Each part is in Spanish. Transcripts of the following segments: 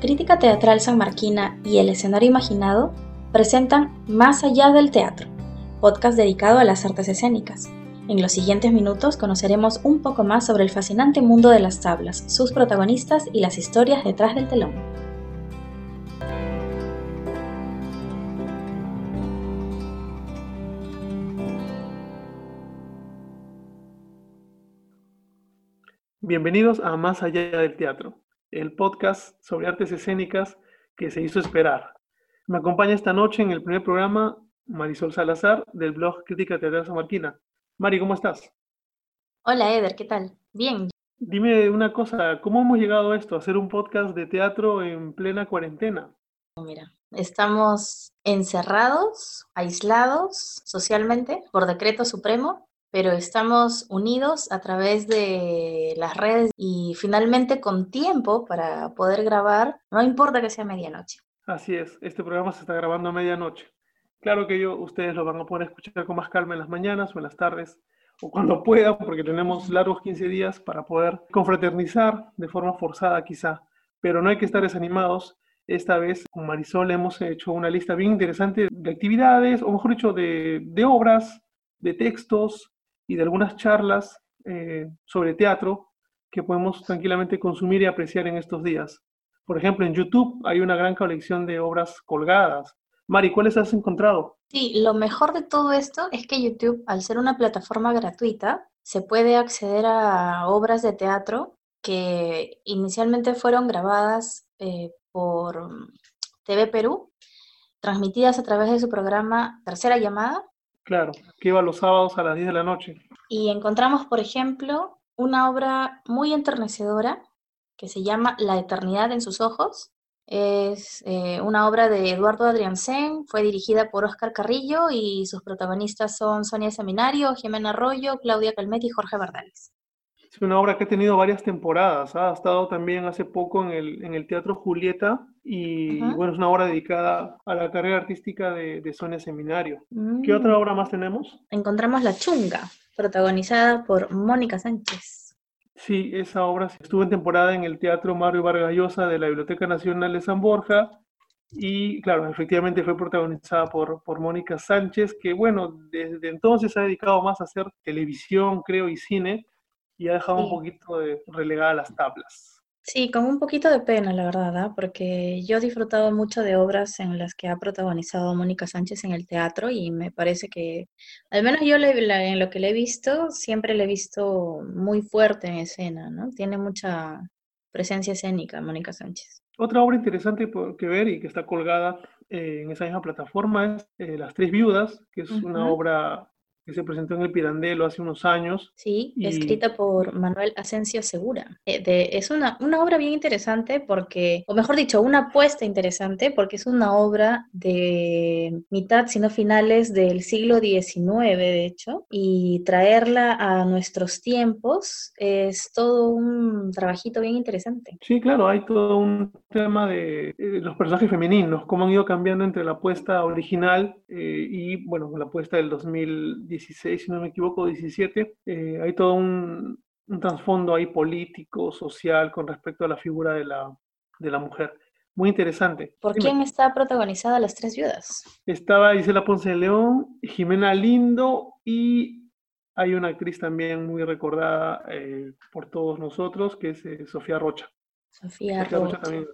Crítica Teatral San Marquina y El Escenario Imaginado presentan Más allá del teatro, podcast dedicado a las artes escénicas. En los siguientes minutos conoceremos un poco más sobre el fascinante mundo de las tablas, sus protagonistas y las historias detrás del telón. Bienvenidos a Más allá del teatro, el podcast sobre artes escénicas que se hizo esperar. Me acompaña esta noche en el primer programa Marisol Salazar del blog Crítica Teatral San Marquina. Mari, ¿cómo estás? Hola Eder, ¿qué tal? Bien. Dime una cosa, ¿cómo hemos llegado a esto, a hacer un podcast de teatro en plena cuarentena? Mira, estamos encerrados, aislados socialmente por decreto supremo pero estamos unidos a través de las redes y finalmente con tiempo para poder grabar, no importa que sea medianoche. Así es, este programa se está grabando a medianoche. Claro que yo, ustedes lo van a poder escuchar con más calma en las mañanas o en las tardes o cuando puedan, porque tenemos largos 15 días para poder confraternizar de forma forzada quizá, pero no hay que estar desanimados. Esta vez con Marisol hemos hecho una lista bien interesante de actividades, o mejor dicho, de, de obras, de textos, y de algunas charlas eh, sobre teatro que podemos tranquilamente consumir y apreciar en estos días. Por ejemplo, en YouTube hay una gran colección de obras colgadas. Mari, ¿cuáles has encontrado? Sí, lo mejor de todo esto es que YouTube, al ser una plataforma gratuita, se puede acceder a obras de teatro que inicialmente fueron grabadas eh, por TV Perú, transmitidas a través de su programa Tercera Llamada, Claro, que iba los sábados a las 10 de la noche. Y encontramos, por ejemplo, una obra muy enternecedora que se llama La Eternidad en sus ojos. Es eh, una obra de Eduardo Adriansen, fue dirigida por Oscar Carrillo y sus protagonistas son Sonia Seminario, Jimena Arroyo, Claudia Calmetti y Jorge Bardales. Es una obra que ha tenido varias temporadas. ¿ah? Ha estado también hace poco en el, en el Teatro Julieta y bueno, es una obra dedicada a la carrera artística de, de Sonia Seminario. ¿Qué mm. otra obra más tenemos? Encontramos La Chunga, protagonizada por Mónica Sánchez. Sí, esa obra estuvo en temporada en el Teatro Mario Vargas Llosa de la Biblioteca Nacional de San Borja y claro, efectivamente fue protagonizada por, por Mónica Sánchez, que bueno, desde entonces se ha dedicado más a hacer televisión, creo, y cine, y ha dejado un poquito de relegada las tablas. Sí, con un poquito de pena, la verdad, ¿ah? porque yo he disfrutado mucho de obras en las que ha protagonizado Mónica Sánchez en el teatro y me parece que, al menos yo en lo que le he visto, siempre le he visto muy fuerte en escena, ¿no? Tiene mucha presencia escénica Mónica Sánchez. Otra obra interesante que ver y que está colgada eh, en esa misma plataforma es eh, Las Tres Viudas, que es una obra que se presentó en el Pirandello hace unos años. Sí, escrita por Manuel Asensio Segura. Eh, es una, una, obra bien interesante porque, o mejor dicho, una apuesta interesante porque es una obra de mitad, sino finales del siglo XIX, de hecho, y traerla a nuestros tiempos es todo un trabajito bien interesante. Sí, claro, hay todo un tema de eh, los personajes femeninos, cómo han ido cambiando entre la apuesta original eh, y, bueno, la apuesta del 2010 16, si no me equivoco, 17, eh, hay todo un, trasfondo ahí político, social, con respecto a la figura de la, de la mujer. Muy interesante. ¿Por quién está protagonizada Las Tres Viudas? Estaba Isela Ponce de León, Jimena Lindo y hay una actriz también muy recordada eh, por todos nosotros, que es eh, Sofía Rocha. Sofía, Rocha. también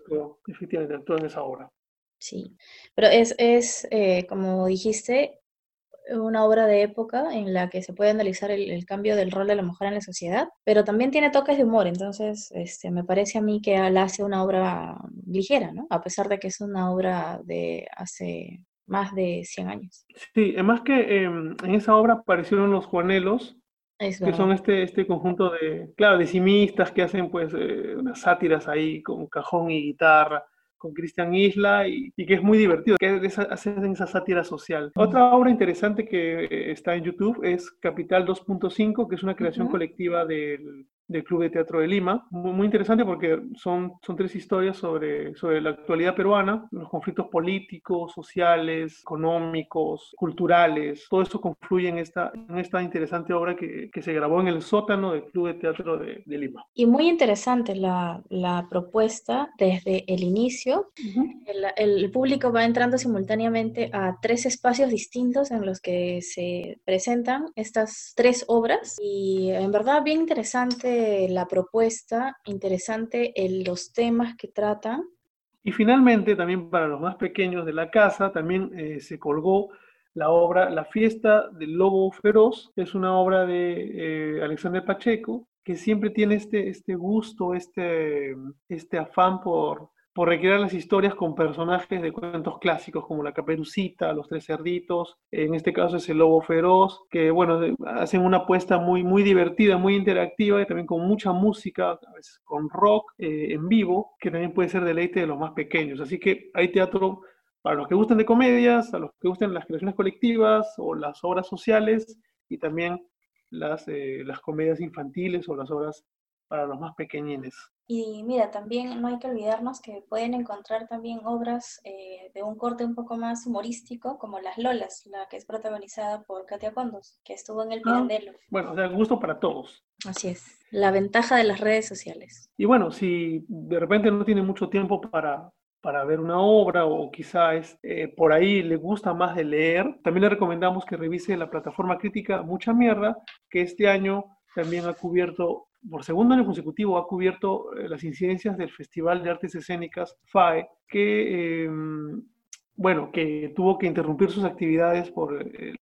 efectivamente actuó en esa obra. Sí, pero es, es como dijiste, una obra de época en la que se puede analizar el, cambio del rol de la mujer en la sociedad, pero también tiene toques de humor, entonces este, me parece a mí que la hace una obra ligera, ¿no? A pesar de que es una obra de hace más de 100 años. Sí, además que em, en esa obra aparecieron los Juanelos, que son este, este conjunto de, claro, de cimistas que hacen pues eh, unas sátiras ahí con cajón y guitarra con Cristian Isla y, que es muy divertido, que hacen esa sátira social. Otra obra interesante que eh, está en YouTube es Capital 2.5, que es una creación colectiva del, del Club de Teatro de Lima. Muy, muy, interesante porque son, son tres historias sobre, sobre la actualidad peruana, los conflictos políticos, sociales, económicos, culturales. Todo eso confluye en esta, en esta interesante obra que, que se grabó en el sótano del Club de Teatro de, de Lima. Y muy interesante la, la propuesta desde el inicio. Uh -huh. el, el público va entrando simultáneamente a tres espacios distintos en los que se presentan estas tres obras y en verdad bien interesante la propuesta, interesante el, los temas que tratan. Y finalmente, también para los más pequeños de la casa, también eh, se colgó la obra La fiesta del lobo feroz, es una obra de eh, Alexander Pacheco, que siempre tiene este, este gusto, este, este afán por, por recrear las historias con personajes de cuentos clásicos como la caperucita, los tres cerditos, en este caso es el lobo feroz, que bueno, hacen una apuesta muy, muy divertida, muy interactiva y también con mucha música, a veces con rock eh, en vivo, que también puede ser deleite de los más pequeños. Así que hay teatro para los que gustan de comedias, a los que gustan las creaciones colectivas o las obras sociales y también las, eh, las comedias infantiles o las obras para los más pequeñines. Y mira, también no hay que olvidarnos que pueden encontrar también obras eh, de un corte un poco más humorístico, como Las Lolas, la que es protagonizada por Katia Condos, que estuvo en El Pirandello. Ah, bueno, o sea, gusto para todos. Así es, la ventaja de las redes sociales. Y bueno, si de repente no tiene mucho tiempo para, para ver una obra o quizá es, eh, por ahí le gusta más de leer, también le recomendamos que revise la plataforma crítica Mucha Mierda, que este año también ha cubierto por segundo año consecutivo ha cubierto eh, las incidencias del Festival de Artes Escénicas FAE, que, eh, bueno, que tuvo que interrumpir sus actividades por, el,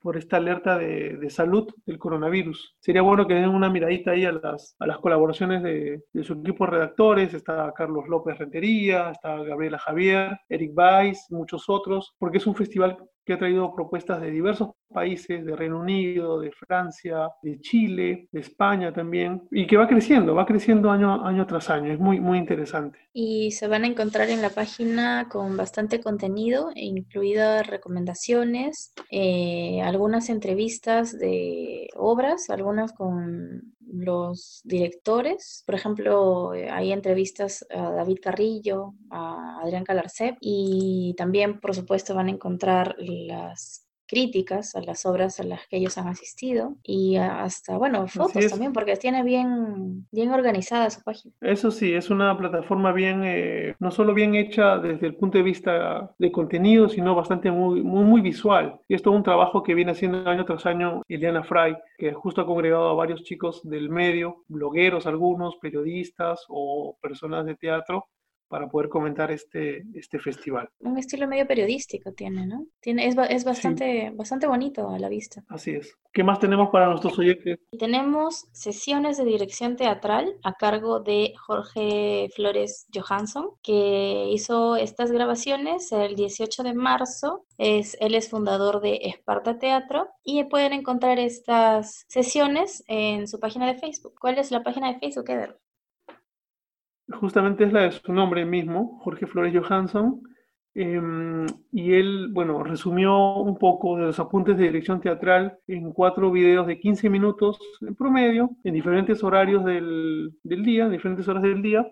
por esta alerta de, de, salud del coronavirus. Sería bueno que den una miradita ahí a las, a las colaboraciones de, de su equipo de redactores. Está Carlos López Rentería, está Gabriela Javier, Eric Weiss, muchos otros, porque es un festival que ha traído propuestas de diversos países, de Reino Unido, de Francia, de Chile, de España también, y que va creciendo, va creciendo año, año tras año, es muy, muy interesante. Y se van a encontrar en la página con bastante contenido, incluidas recomendaciones, eh, algunas entrevistas de obras, algunas con los directores. Por ejemplo, hay entrevistas a David Carrillo, a Adrián Calarcep y también, por supuesto, van a encontrar las críticas a las obras a las que ellos han asistido y hasta, bueno, fotos también, porque tiene bien, bien organizada su página. Eso sí, es una plataforma bien, eh, no solo bien hecha desde el punto de vista de contenido, sino bastante muy, muy, muy visual. Y esto es un trabajo que viene haciendo año tras año Ileana Fry, que justo ha congregado a varios chicos del medio, blogueros algunos, periodistas o personas de teatro, para poder comentar este, este festival. Un estilo medio periodístico tiene, ¿no? Tiene, es, es bastante, sí. bastante bonito a la vista. Así es. ¿Qué más tenemos para nuestros oyentes? Tenemos sesiones de dirección teatral a cargo de Jorge Flores Johansson, que hizo estas grabaciones el 18 de marzo. Es, él es fundador de Esparta Teatro y pueden encontrar estas sesiones en su página de Facebook. ¿Cuál es la página de Facebook, Eder? Justamente es la de su nombre mismo, Jorge Flores Johansson, eh, y él, bueno, resumió un poco de los apuntes de dirección teatral en cuatro videos de 15 minutos en promedio, en diferentes horarios del, del día, en diferentes horas del día,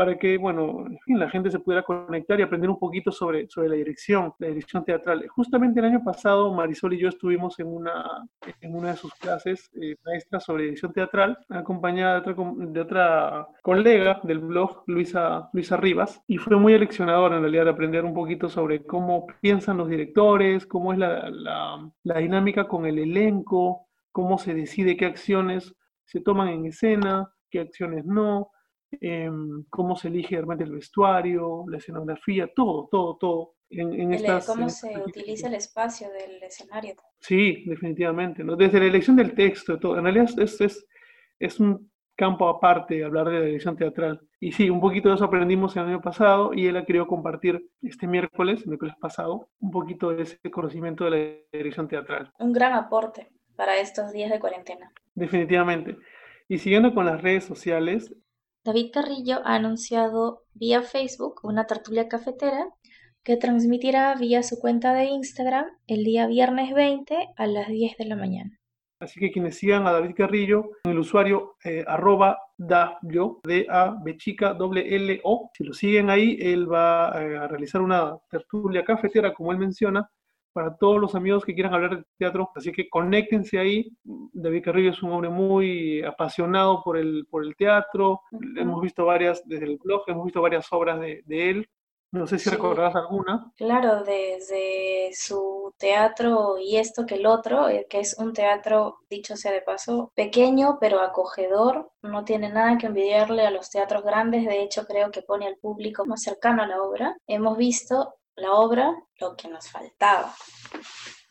para que, bueno, en fin, la gente se pudiera conectar y aprender un poquito sobre, sobre la dirección, la dirección teatral. Justamente el año pasado, Marisol y yo estuvimos en una, en una de sus clases eh, maestras sobre dirección teatral, acompañada de otra, de otra colega del blog, Luisa, Luisa Rivas, y fue muy eleccionador en realidad aprender un poquito sobre cómo piensan los directores, cómo es la, la dinámica con el elenco, cómo se decide qué acciones se toman en escena, qué acciones no, eh, cómo se elige realmente el vestuario, la escenografía, todo, todo, todo. En, en estas, cómo en se utiliza el espacio del escenario. Sí, definitivamente. ¿no? Desde la elección del texto, todo. en realidad es, es, es un campo aparte hablar de la dirección teatral. Y sí, un poquito de eso aprendimos el año pasado y él ha querido compartir este miércoles, el miércoles pasado, un poquito de ese conocimiento de la dirección teatral. Un gran aporte para estos días de cuarentena. Definitivamente. Y siguiendo con las redes sociales, David Carrillo ha anunciado vía Facebook una tertulia cafetera que transmitirá vía su cuenta de Instagram el día viernes 20 a las 10 de la mañana. Así que quienes sigan a David Carrillo, en el usuario eh, arroba D A B chica L O, si lo siguen ahí, él va eh, a realizar una tertulia cafetera, como él menciona, para todos los amigos que quieran hablar de teatro. Así que conéctense ahí. David Carrillo es un hombre muy apasionado por el, por el teatro. Hemos visto varias, desde el blog, hemos visto varias obras de, de él. No sé si recordarás alguna. Claro, desde su teatro y esto que el otro, eh, que es un teatro, dicho sea de paso, pequeño pero acogedor, no tiene nada que envidiarle a los teatros grandes, de hecho creo que pone al público más cercano a la obra. Hemos visto la obra lo que nos faltaba.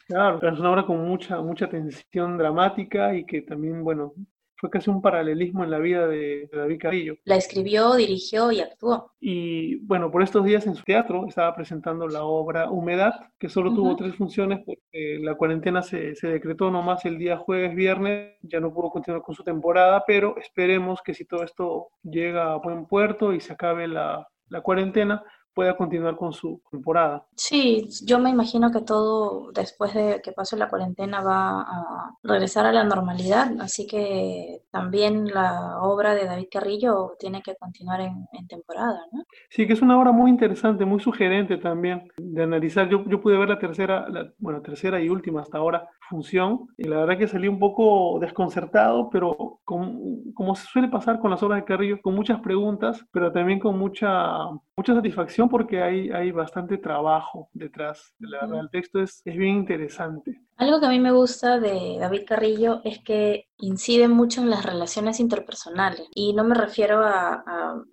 Claro, es una obra con mucha, mucha tensión dramática y que también, bueno, fue casi un paralelismo en la vida de, David Carrillo. La escribió, dirigió y actuó. Y bueno, por estos días en su teatro estaba presentando la obra Humedad, que solo tuvo tres funciones porque la cuarentena se, se, decretó nomás el día jueves, viernes, ya no pudo continuar con su temporada, pero esperemos que si todo esto llega a buen puerto y se acabe la, la cuarentena, pueda continuar con su temporada. Sí, yo me imagino que todo después de que pase la cuarentena va a regresar a la normalidad, así que también la obra de David Carrillo tiene que continuar en, temporada, ¿no? Sí, que es una obra muy interesante, muy sugerente también de analizar. Yo, yo pude ver la tercera, la, bueno, tercera y última hasta ahora función y la verdad que salí un poco desconcertado, pero como se suele pasar con las obras de Carrillo, con muchas preguntas, pero también con mucha, mucha satisfacción porque hay, hay bastante trabajo detrás. La verdad, el texto es, es bien interesante. Algo que a mí me gusta de David Carrillo es que incide mucho en las relaciones interpersonales y no me refiero a,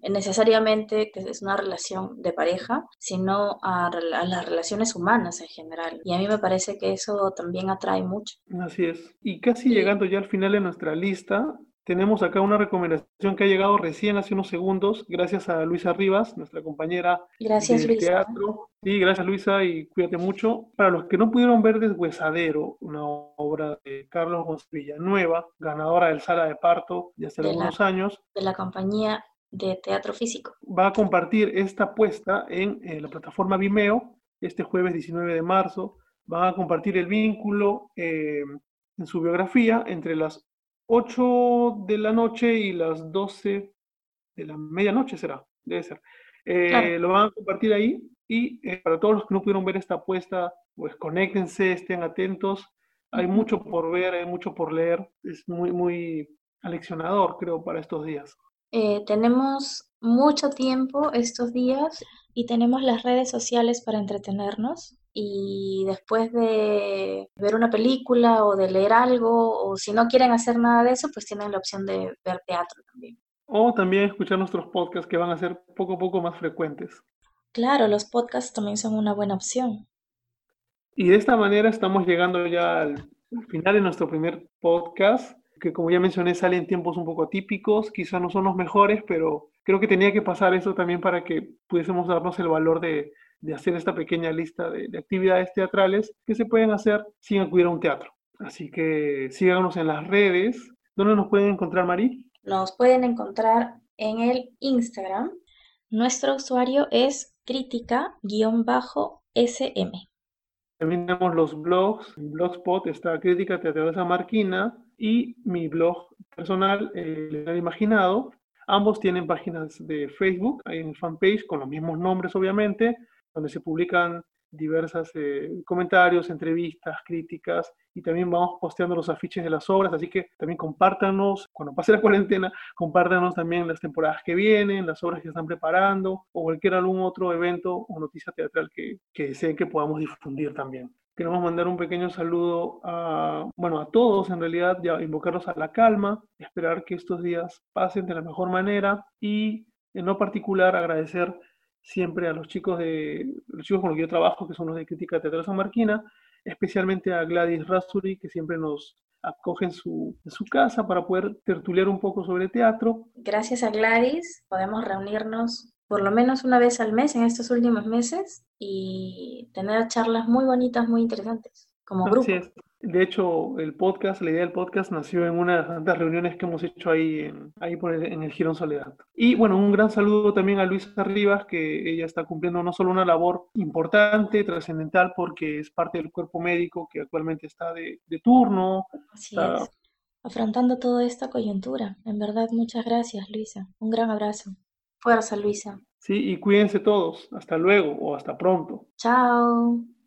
necesariamente que es una relación de pareja, sino a, a, las relaciones humanas en general. Y a mí me parece que eso también atrae mucho. Así es. Y casi llegando ya al final de nuestra lista, tenemos acá una recomendación que ha llegado recién hace unos segundos, gracias a Luisa Rivas, nuestra compañera gracias, de teatro. Sí, gracias Luisa y cuídate mucho. Para los que no pudieron ver Deshuesadero, una obra de Carlos González Villanueva, ganadora del Sala de Parto de hace algunos años. De la compañía de teatro físico. Va a compartir esta puesta en, la plataforma Vimeo este jueves 19 de marzo. Van a compartir el vínculo eh, en su biografía entre las 8 de la noche y las 12 de la medianoche será, debe ser. Eh, lo van a compartir ahí y eh, para todos los que no pudieron ver esta apuesta, pues conéctense, estén atentos. Hay mucho por ver, hay mucho por leer. Es muy, muy aleccionador, creo, para estos días. Eh, tenemos mucho tiempo estos días y tenemos las redes sociales para entretenernos y después de ver una película o de leer algo, o si no quieren hacer nada de eso, pues tienen la opción de ver teatro también. O también escuchar nuestros podcasts que van a ser poco a poco más frecuentes. Claro, los podcasts también son una buena opción. Y de esta manera estamos llegando ya al final de nuestro primer podcast, que como ya mencioné sale en tiempos un poco atípicos, quizás no son los mejores, pero creo que tenía que pasar eso también para que pudiésemos darnos el valor de, de hacer esta pequeña lista de, actividades teatrales que se pueden hacer sin acudir a un teatro. Así que síganos en las redes. ¿Dónde nos pueden encontrar, Mari? Nos pueden encontrar en el Instagram. Nuestro usuario es crítica-sm. También tenemos los blogs. En Blogspot está Crítica Teatral Marquina y mi blog personal, El Imaginado. Ambos tienen páginas de Facebook, hay un fanpage con los mismos nombres, obviamente, donde se publican diversos eh, comentarios, entrevistas, críticas y también vamos posteando los afiches de las obras, así que también compártanos, cuando pase la cuarentena, compártanos también las temporadas que vienen, las obras que están preparando o cualquier algún otro evento o noticia teatral que, que deseen que podamos difundir también. Queremos mandar un pequeño saludo a, bueno, a todos en realidad, ya invocarlos a la calma, esperar que estos días pasen de la mejor manera y en lo particular agradecer siempre a los chicos de los chicos con los que yo trabajo, que son los de Crítica Teatral San Marquina, especialmente a Gladys Rasuri, que siempre nos acoge en su, en su casa para poder tertuliar un poco sobre teatro. Gracias a Gladys podemos reunirnos por lo menos una vez al mes en estos últimos meses y tener charlas muy bonitas, muy interesantes, como grupo. De hecho, el podcast, la idea del podcast nació en una de las tantas reuniones que hemos hecho ahí en, ahí por el, en el Girón Soledad. Y bueno, un gran saludo también a Luisa Rivas, que ella está cumpliendo no solo una labor importante, trascendental, porque es parte del cuerpo médico que actualmente está de, de turno. Así es. Afrontando toda esta coyuntura. En verdad, muchas gracias, Luisa. Un gran abrazo. Fuerza, Luisa. Sí, y cuídense todos. Hasta luego o hasta pronto. Chao.